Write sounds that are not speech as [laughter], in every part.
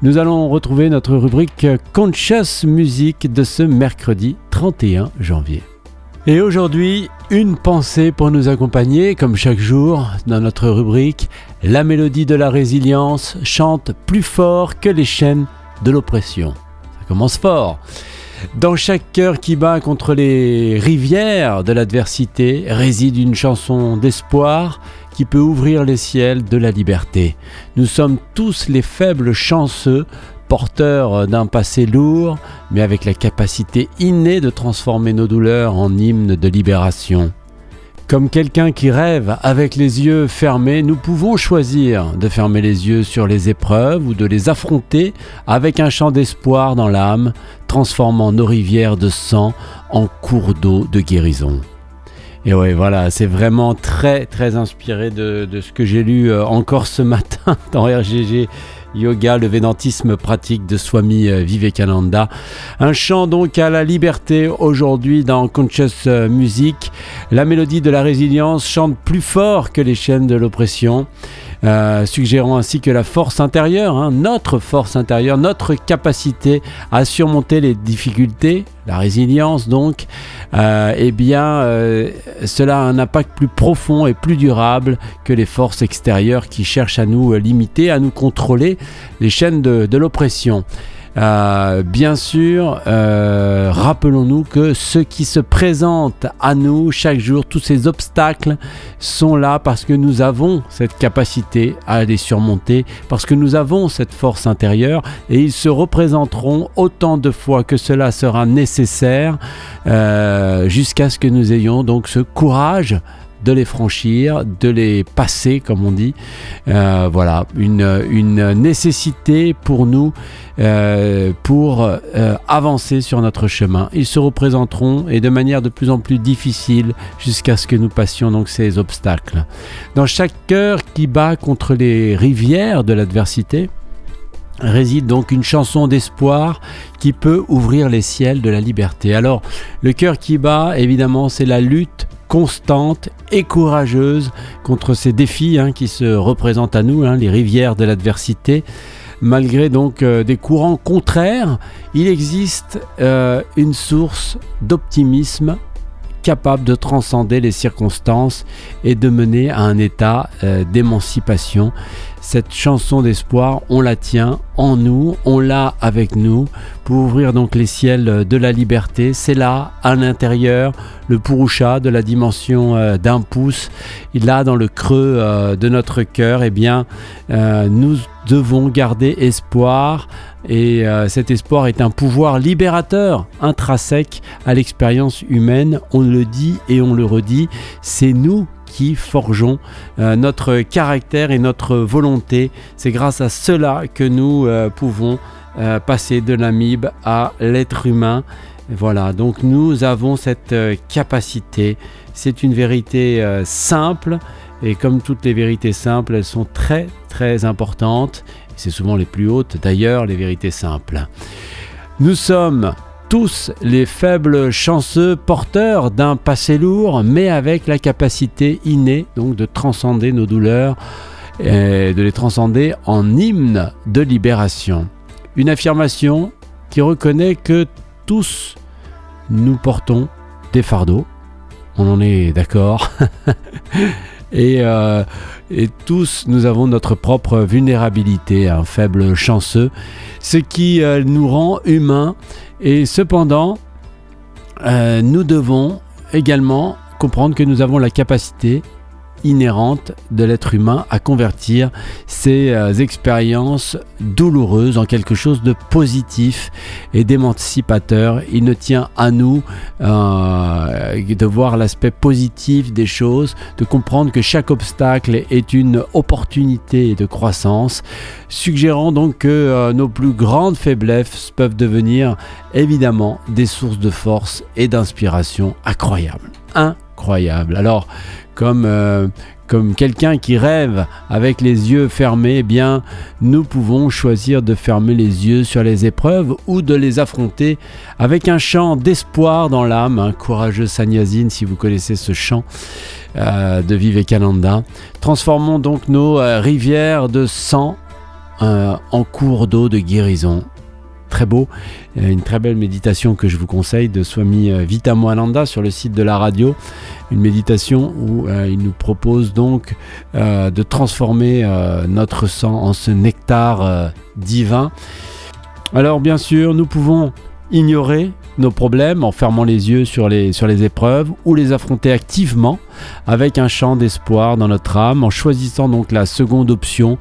Nous allons retrouver notre rubrique Conscious Music de ce mercredi 31 janvier. Et aujourd'hui, une pensée pour nous accompagner, comme chaque jour, dans notre rubrique La mélodie de la résilience chante plus fort que les chaînes de l'oppression. Ça commence fort. Dans chaque cœur qui bat contre les rivières de l'adversité réside une chanson d'espoir qui peut ouvrir les ciels de la liberté. Nous sommes tous les faibles chanceux, porteurs d'un passé lourd, mais avec la capacité innée de transformer nos douleurs en hymnes de libération. Comme quelqu'un qui rêve avec les yeux fermés, nous pouvons choisir de fermer les yeux sur les épreuves ou de les affronter avec un chant d'espoir dans l'âme, transformant nos rivières de sang en cours d'eau de guérison. Et ouais, voilà, c'est vraiment très très inspiré de, ce que j'ai lu euh, encore ce matin [laughs] dans RGG Yoga, le védantisme pratique de Swami euh, Vivekananda. Un chant donc à la liberté aujourd'hui dans Conscious euh, Music. La mélodie de la résilience chante plus fort que les chaînes de l'oppression. Euh, suggérant ainsi que la force intérieure, hein, notre force intérieure, notre capacité à surmonter les difficultés, la résilience donc, euh, eh bien, euh, cela a un impact plus profond et plus durable que les forces extérieures qui cherchent à nous limiter, à nous contrôler les chaînes de l'oppression. Euh, bien sûr, euh, rappelons-nous que ce qui se présente à nous chaque jour, tous ces obstacles sont là parce que nous avons cette capacité à les surmonter, parce que nous avons cette force intérieure et ils se représenteront autant de fois que cela sera nécessaire euh, jusqu'à ce que nous ayons donc ce courage de les franchir, de les passer, comme on dit. Euh, voilà, une, une, nécessité pour nous euh, pour euh, avancer sur notre chemin. Ils se représenteront et de manière de plus en plus difficile jusqu'à ce que nous passions donc ces obstacles. Dans chaque cœur qui bat contre les rivières de l'adversité, réside donc une chanson d'espoir qui peut ouvrir les ciels de la liberté. Alors, le cœur qui bat, évidemment, c'est la lutte constante et courageuse contre ces défis hein, qui se représentent à nous, hein, les rivières de l'adversité. Malgré donc euh, des courants contraires, il existe euh, une source d'optimisme capable de transcender les circonstances et de mener à un état euh, d'émancipation. Cette chanson d'espoir, on la tient en nous, on l'a avec nous pour ouvrir donc les ciels de la liberté. C'est là, à l'intérieur, le Purusha de la dimension euh, d'un pouce. A dans le creux euh, de notre cœur, eh bien, nous devons garder espoir et euh, cet espoir est un pouvoir libérateur intrinsèque à l'expérience humaine. On le dit et on le redit, c'est nous qui forgeons euh, notre caractère et notre volonté. C'est grâce à cela que nous euh, pouvons passer de l'amibe à l'être humain. Voilà, donc nous avons cette capacité. C'est une vérité simple et comme toutes les vérités simples, elles sont très très importantes c'est souvent les plus hautes d'ailleurs, les vérités simples. Nous sommes tous les faibles chanceux porteurs d'un passé lourd, mais avec la capacité innée donc de transcender nos douleurs et de les transcender en hymne de libération. Une affirmation qui reconnaît que tous nous portons des fardeaux. On en est d'accord. [laughs] et euh, et tous nous avons notre propre vulnérabilité, un faible chanceux, ce qui euh, nous rend humains et cependant euh, nous devons également comprendre que nous avons la capacité inhérente de l'être humain à convertir ces euh, expériences douloureuses en quelque chose de positif et d'émancipateur. Il ne tient à nous euh, de voir l'aspect positif des choses, de comprendre que chaque obstacle est une opportunité de croissance, suggérant donc que euh, nos plus grandes faiblesses peuvent devenir évidemment des sources de force et d'inspiration incroyables. Alors, comme, euh, comme quelqu'un qui rêve avec les yeux fermés, eh bien, nous pouvons choisir de fermer les yeux sur les épreuves ou de les affronter avec un chant d'espoir dans l'âme, un courageux Sanyasine, si vous connaissez ce chant euh, de Vivekananda. Transformons donc nos euh, rivières de sang en cours d'eau de guérison très beau. Une très belle méditation que je vous conseille de Swami euh, Vitamoananda sur le site de la radio. Une méditation où euh, il nous propose donc euh, de transformer notre sang en ce nectar divin. Alors bien sûr, nous pouvons ignorer nos problèmes en fermant les yeux sur les, sur les épreuves ou les affronter activement avec un chant d'espoir dans notre âme en choisissant donc la seconde option.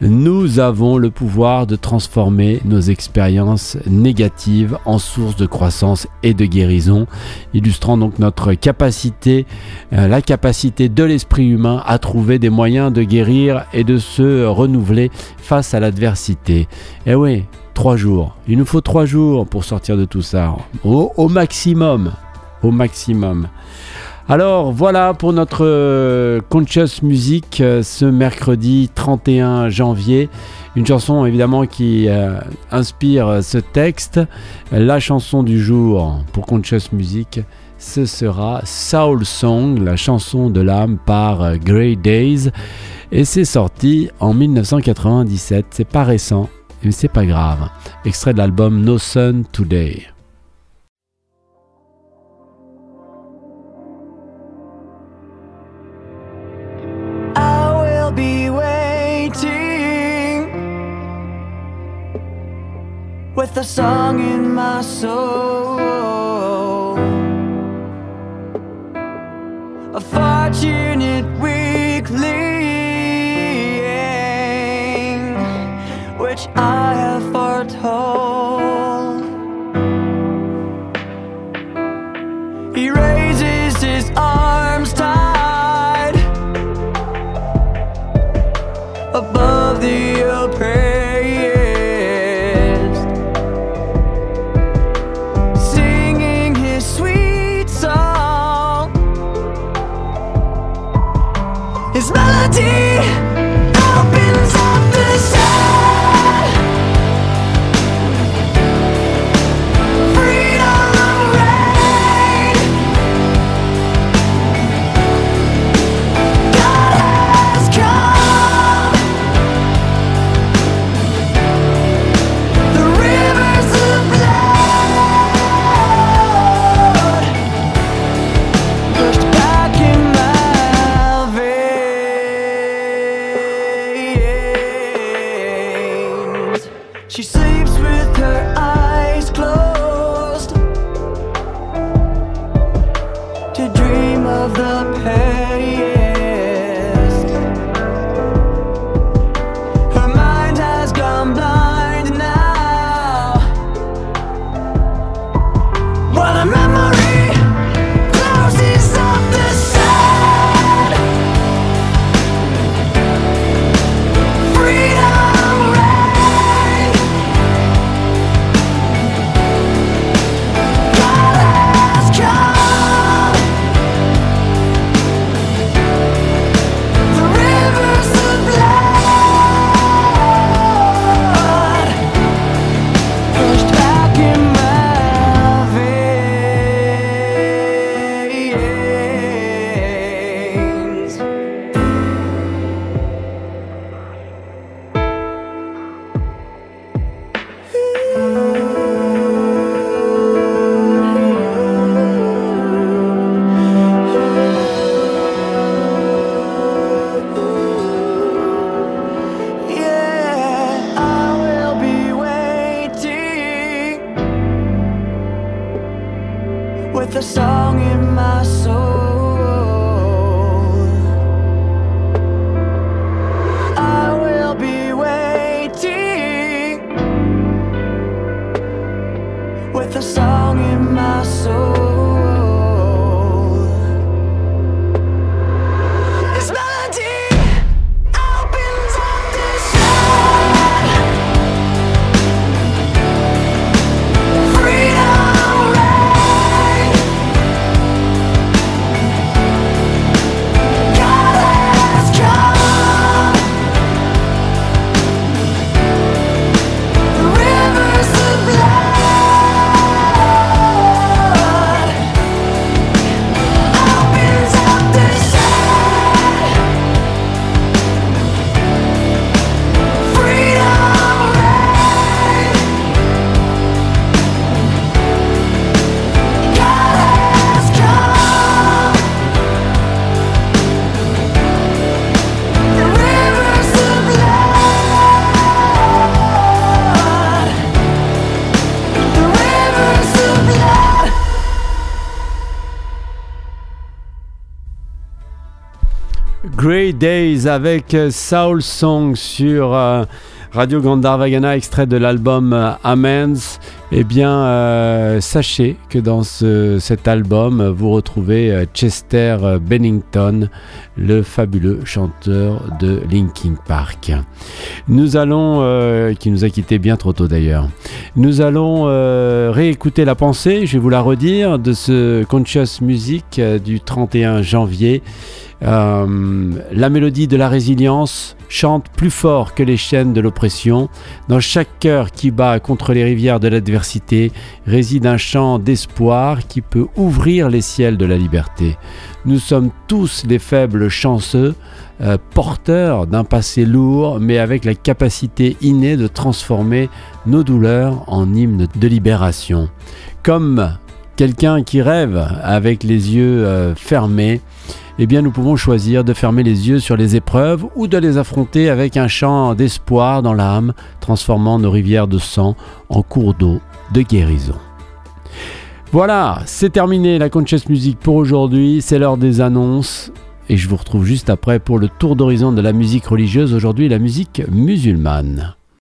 Nous avons le pouvoir de transformer nos expériences négatives en source de croissance et de guérison, illustrant donc notre capacité, euh, la capacité de l'esprit humain à trouver des moyens de guérir et de se renouveler face à l'adversité. Et eh oui, Trois jours. Il nous faut trois jours pour sortir de tout ça. Au, maximum. Au maximum. Alors voilà pour notre euh, Conscious Music euh, ce mercredi 31 janvier. Une chanson évidemment qui euh, inspire ce texte. La chanson du jour pour Conscious Music, ce sera Soul Song, la chanson de l'âme par Grey Days. Et c'est sorti en 1997. C'est pas récent mais c'est pas grave. Extrait de l'album No Sun Today. With a song in my soul. A fortunate weekly. Above the oppressed, She said. Grey Days avec Soul Song sur euh, Radio Gandharvagana, extrait de l'album euh, Amends. Eh bien, euh, sachez que dans cet album, vous retrouvez Chester Bennington, le fabuleux chanteur de Linkin Park. Nous allons, qui nous a quitté bien trop tôt d'ailleurs, nous allons réécouter la pensée, je vais vous la redire, de ce Conscious Music du 31 janvier. Euh, la mélodie de la résilience chante plus fort que les chaînes de l'oppression. Dans chaque cœur qui bat contre les rivières de l'adversité réside un chant d'espoir qui peut ouvrir les ciels de la liberté. Nous sommes tous les faibles chanceux, euh, porteurs d'un passé lourd, mais avec la capacité innée de transformer nos douleurs en hymnes de libération. Comme quelqu'un qui rêve avec les yeux euh, fermés, eh bien nous pouvons choisir de fermer les yeux sur les épreuves ou de les affronter avec un chant d'espoir dans l'âme, transformant nos rivières de sang en cours d'eau de guérison. Voilà, c'est terminé la Conscious Music pour aujourd'hui, c'est l'heure des annonces et je vous retrouve juste après pour le tour d'horizon de la musique religieuse, aujourd'hui la musique musulmane.